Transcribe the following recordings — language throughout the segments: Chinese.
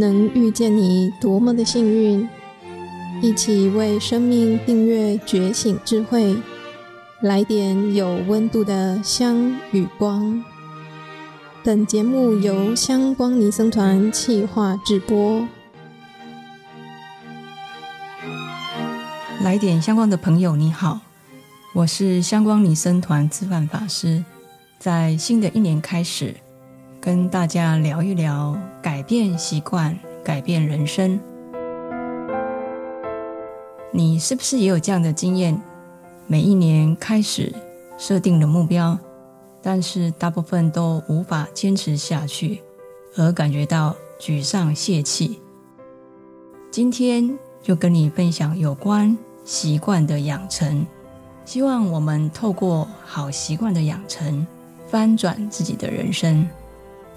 能遇见你多么的幸运！一起为生命订阅觉醒智慧，来点有温度的香与光。本节目由香光尼僧团企划制播。来点香光的朋友，你好，我是香光尼僧团知范法师。在新的一年开始，跟大家聊一聊改变习惯、改变人生。你是不是也有这样的经验？每一年开始设定了目标，但是大部分都无法坚持下去，而感觉到沮丧泄气。今天就跟你分享有关习惯的养成，希望我们透过好习惯的养成，翻转自己的人生，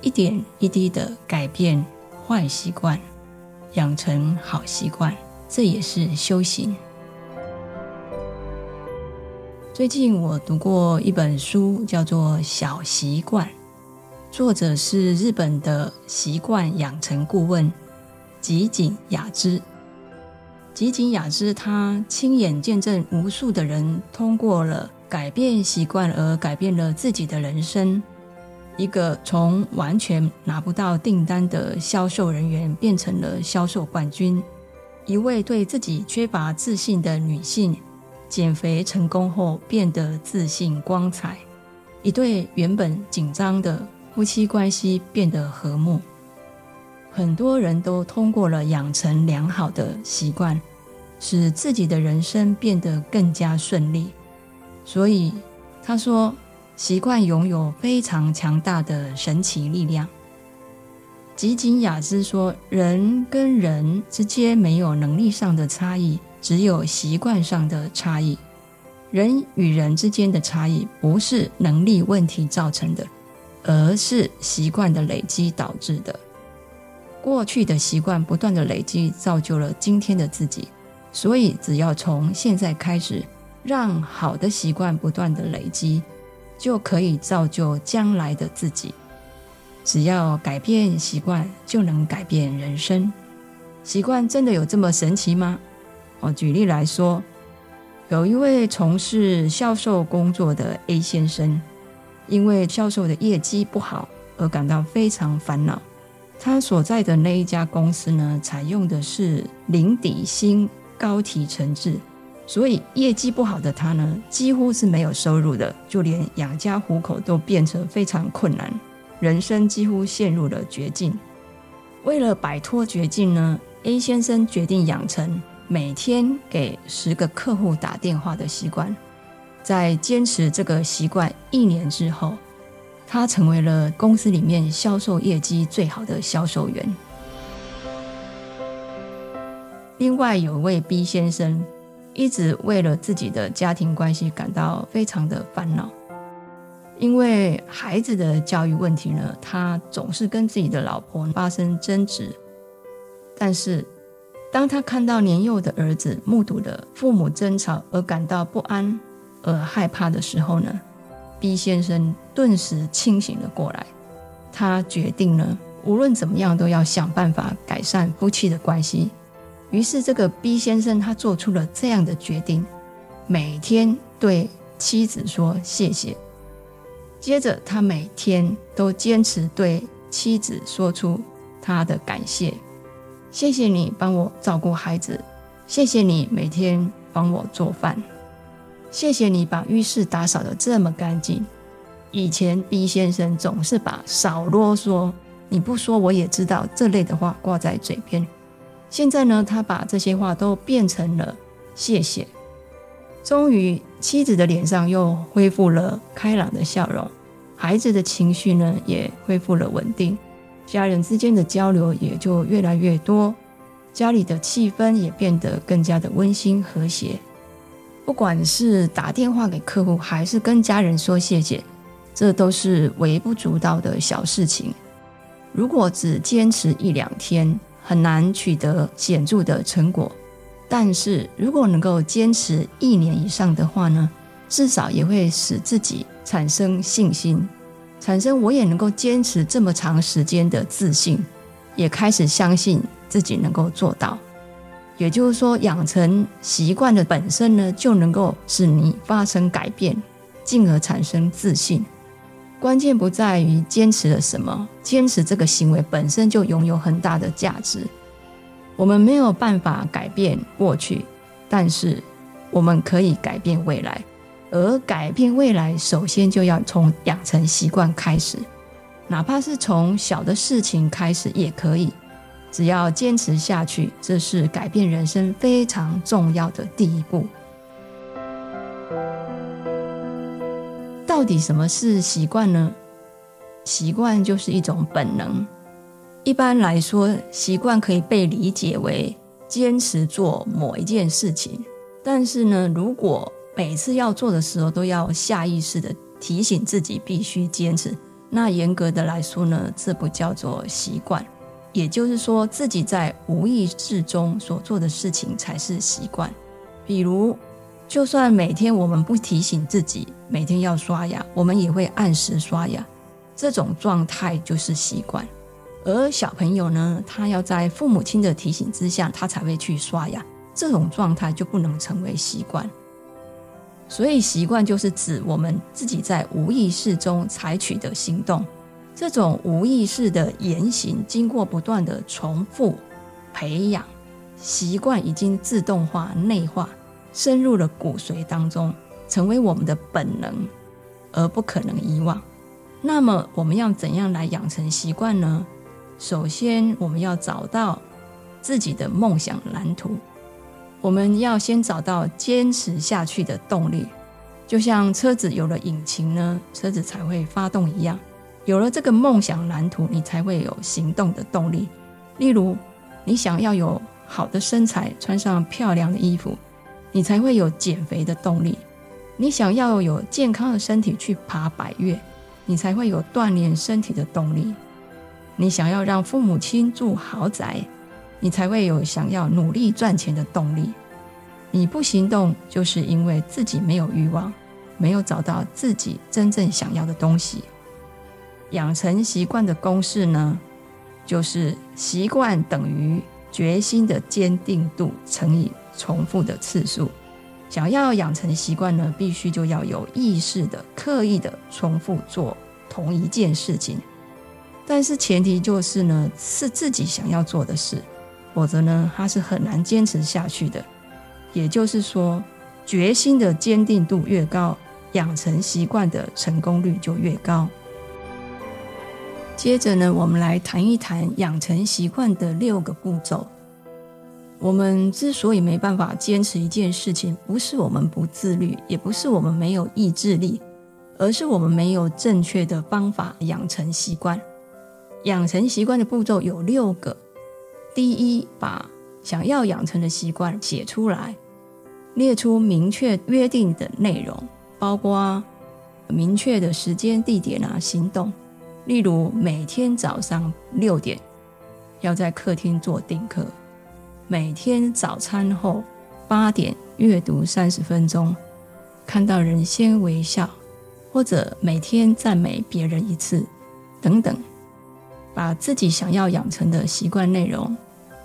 一点一滴的改变坏习惯，养成好习惯，这也是修行。最近我读过一本书，叫做《小习惯》，作者是日本的习惯养成顾问吉井雅之。吉井雅之，他亲眼见证无数的人通过了改变习惯而改变了自己的人生。一个从完全拿不到订单的销售人员变成了销售冠军。一位对自己缺乏自信的女性，减肥成功后变得自信光彩。一对原本紧张的夫妻关系变得和睦。很多人都通过了养成良好的习惯，使自己的人生变得更加顺利。所以他说，习惯拥有非常强大的神奇力量。吉井雅之说，人跟人之间没有能力上的差异，只有习惯上的差异。人与人之间的差异不是能力问题造成的，而是习惯的累积导致的。过去的习惯不断的累积，造就了今天的自己。所以，只要从现在开始，让好的习惯不断的累积，就可以造就将来的自己。只要改变习惯，就能改变人生。习惯真的有这么神奇吗？我举例来说，有一位从事销售工作的 A 先生，因为销售的业绩不好而感到非常烦恼。他所在的那一家公司呢，采用的是零底薪高提成制，所以业绩不好的他呢，几乎是没有收入的，就连养家糊口都变成非常困难，人生几乎陷入了绝境。为了摆脱绝境呢，A 先生决定养成每天给十个客户打电话的习惯。在坚持这个习惯一年之后，他成为了公司里面销售业绩最好的销售员。另外有位 B 先生，一直为了自己的家庭关系感到非常的烦恼，因为孩子的教育问题呢，他总是跟自己的老婆发生争执。但是，当他看到年幼的儿子目睹了父母争吵而感到不安而害怕的时候呢，B 先生顿时清醒了过来，他决定了无论怎么样都要想办法改善夫妻的关系。于是，这个 B 先生他做出了这样的决定：每天对妻子说谢谢。接着，他每天都坚持对妻子说出他的感谢：“谢谢你帮我照顾孩子，谢谢你每天帮我做饭。”谢谢你把浴室打扫得这么干净。以前 B 先生总是把“少啰嗦”“你不说我也知道”这类的话挂在嘴边。现在呢，他把这些话都变成了“谢谢”。终于，妻子的脸上又恢复了开朗的笑容，孩子的情绪呢也恢复了稳定，家人之间的交流也就越来越多，家里的气氛也变得更加的温馨和谐。不管是打电话给客户，还是跟家人说谢谢，这都是微不足道的小事情。如果只坚持一两天，很难取得显著的成果。但是如果能够坚持一年以上的话呢，至少也会使自己产生信心，产生我也能够坚持这么长时间的自信，也开始相信自己能够做到。也就是说，养成习惯的本身呢，就能够使你发生改变，进而产生自信。关键不在于坚持了什么，坚持这个行为本身就拥有很大的价值。我们没有办法改变过去，但是我们可以改变未来。而改变未来，首先就要从养成习惯开始，哪怕是从小的事情开始也可以。只要坚持下去，这是改变人生非常重要的第一步。到底什么是习惯呢？习惯就是一种本能。一般来说，习惯可以被理解为坚持做某一件事情。但是呢，如果每次要做的时候都要下意识地提醒自己必须坚持，那严格的来说呢，这不叫做习惯。也就是说，自己在无意识中所做的事情才是习惯。比如，就算每天我们不提醒自己每天要刷牙，我们也会按时刷牙，这种状态就是习惯。而小朋友呢，他要在父母亲的提醒之下，他才会去刷牙，这种状态就不能成为习惯。所以，习惯就是指我们自己在无意识中采取的行动。这种无意识的言行，经过不断的重复培养，习惯已经自动化、内化，深入了骨髓当中，成为我们的本能，而不可能遗忘。那么，我们要怎样来养成习惯呢？首先，我们要找到自己的梦想蓝图，我们要先找到坚持下去的动力，就像车子有了引擎呢，车子才会发动一样。有了这个梦想蓝图，你才会有行动的动力。例如，你想要有好的身材，穿上漂亮的衣服，你才会有减肥的动力；你想要有健康的身体去爬百岳，你才会有锻炼身体的动力；你想要让父母亲住豪宅，你才会有想要努力赚钱的动力。你不行动，就是因为自己没有欲望，没有找到自己真正想要的东西。养成习惯的公式呢，就是习惯等于决心的坚定度乘以重复的次数。想要养成习惯呢，必须就要有意识的、刻意的重复做同一件事情。但是前提就是呢，是自己想要做的事，否则呢，它是很难坚持下去的。也就是说，决心的坚定度越高，养成习惯的成功率就越高。接着呢，我们来谈一谈养成习惯的六个步骤。我们之所以没办法坚持一件事情，不是我们不自律，也不是我们没有意志力，而是我们没有正确的方法养成习惯。养成习惯的步骤有六个：第一，把想要养成的习惯写出来，列出明确约定的内容，包括明确的时间、地点啊，行动。例如，每天早上六点要在客厅做定课；每天早餐后八点阅读三十分钟，看到人先微笑，或者每天赞美别人一次，等等，把自己想要养成的习惯内容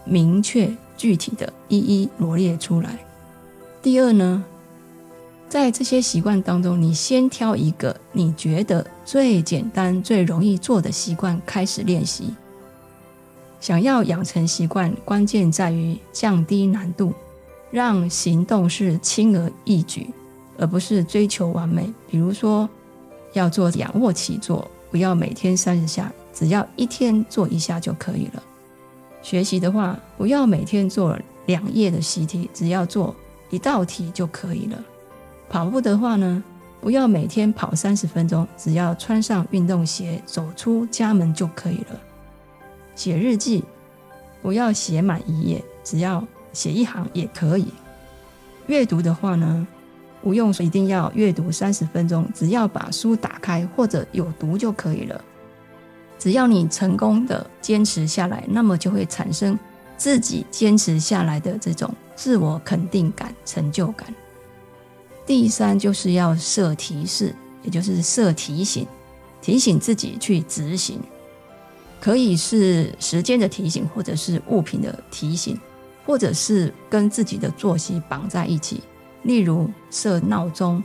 明确具体的一一罗列出来。第二呢，在这些习惯当中，你先挑一个你觉得最简单、最容易做的习惯开始练习。想要养成习惯，关键在于降低难度，让行动是轻而易举，而不是追求完美。比如说，要做仰卧起坐，不要每天三十下，只要一天做一下就可以了。学习的话，不要每天做两页的习题，只要做一道题就可以了。跑步的话呢，不要每天跑三十分钟，只要穿上运动鞋走出家门就可以了。写日记，不要写满一页，只要写一行也可以。阅读的话呢，不用说一定要阅读三十分钟，只要把书打开或者有读就可以了。只要你成功的坚持下来，那么就会产生自己坚持下来的这种自我肯定感、成就感。第三就是要设提示，也就是设提醒，提醒自己去执行。可以是时间的提醒，或者是物品的提醒，或者是跟自己的作息绑在一起。例如设闹钟、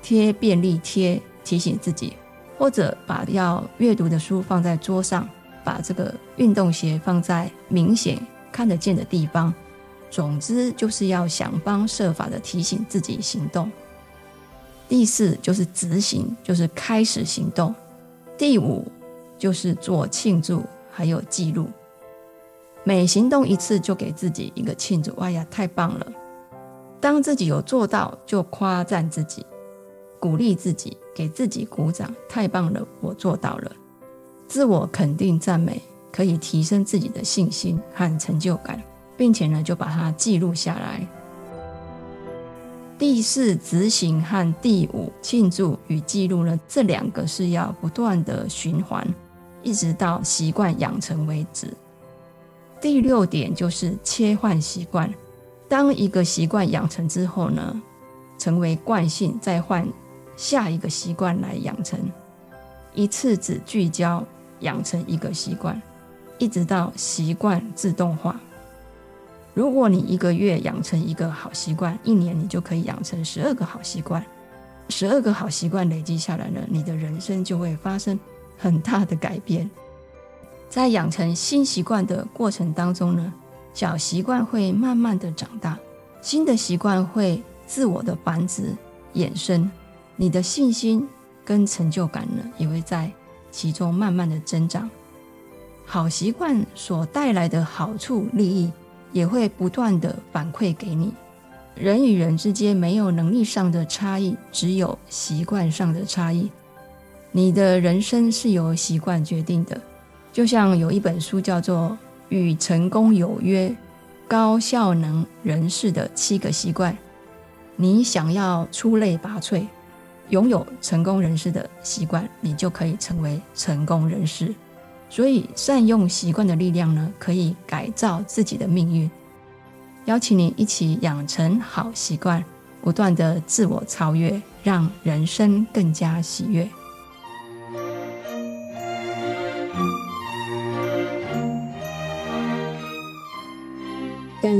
贴便利贴提醒自己，或者把要阅读的书放在桌上，把这个运动鞋放在明显看得见的地方。总之，就是要想方设法的提醒自己行动。第四就是执行，就是开始行动。第五就是做庆祝，还有记录。每行动一次，就给自己一个庆祝。哎呀，太棒了！当自己有做到，就夸赞自己，鼓励自己，给自己鼓掌。太棒了，我做到了。自我肯定赞美，可以提升自己的信心和成就感。并且呢，就把它记录下来。第四，执行和第五，庆祝与记录呢，这两个是要不断的循环，一直到习惯养成为止。第六点就是切换习惯，当一个习惯养成之后呢，成为惯性，再换下一个习惯来养成，一次只聚焦养成一个习惯，一直到习惯自动化。如果你一个月养成一个好习惯，一年你就可以养成十二个好习惯。十二个好习惯累积下来呢，你的人生就会发生很大的改变。在养成新习惯的过程当中呢，小习惯会慢慢的长大，新的习惯会自我的繁殖衍生，你的信心跟成就感呢，也会在其中慢慢的增长。好习惯所带来的好处利益，也会不断的反馈给你。人与人之间没有能力上的差异，只有习惯上的差异。你的人生是由习惯决定的。就像有一本书叫做《与成功有约：高效能人士的七个习惯》。你想要出类拔萃，拥有成功人士的习惯，你就可以成为成功人士。所以，善用习惯的力量呢，可以改造自己的命运。邀请你一起养成好习惯，不断的自我超越，让人生更加喜悦。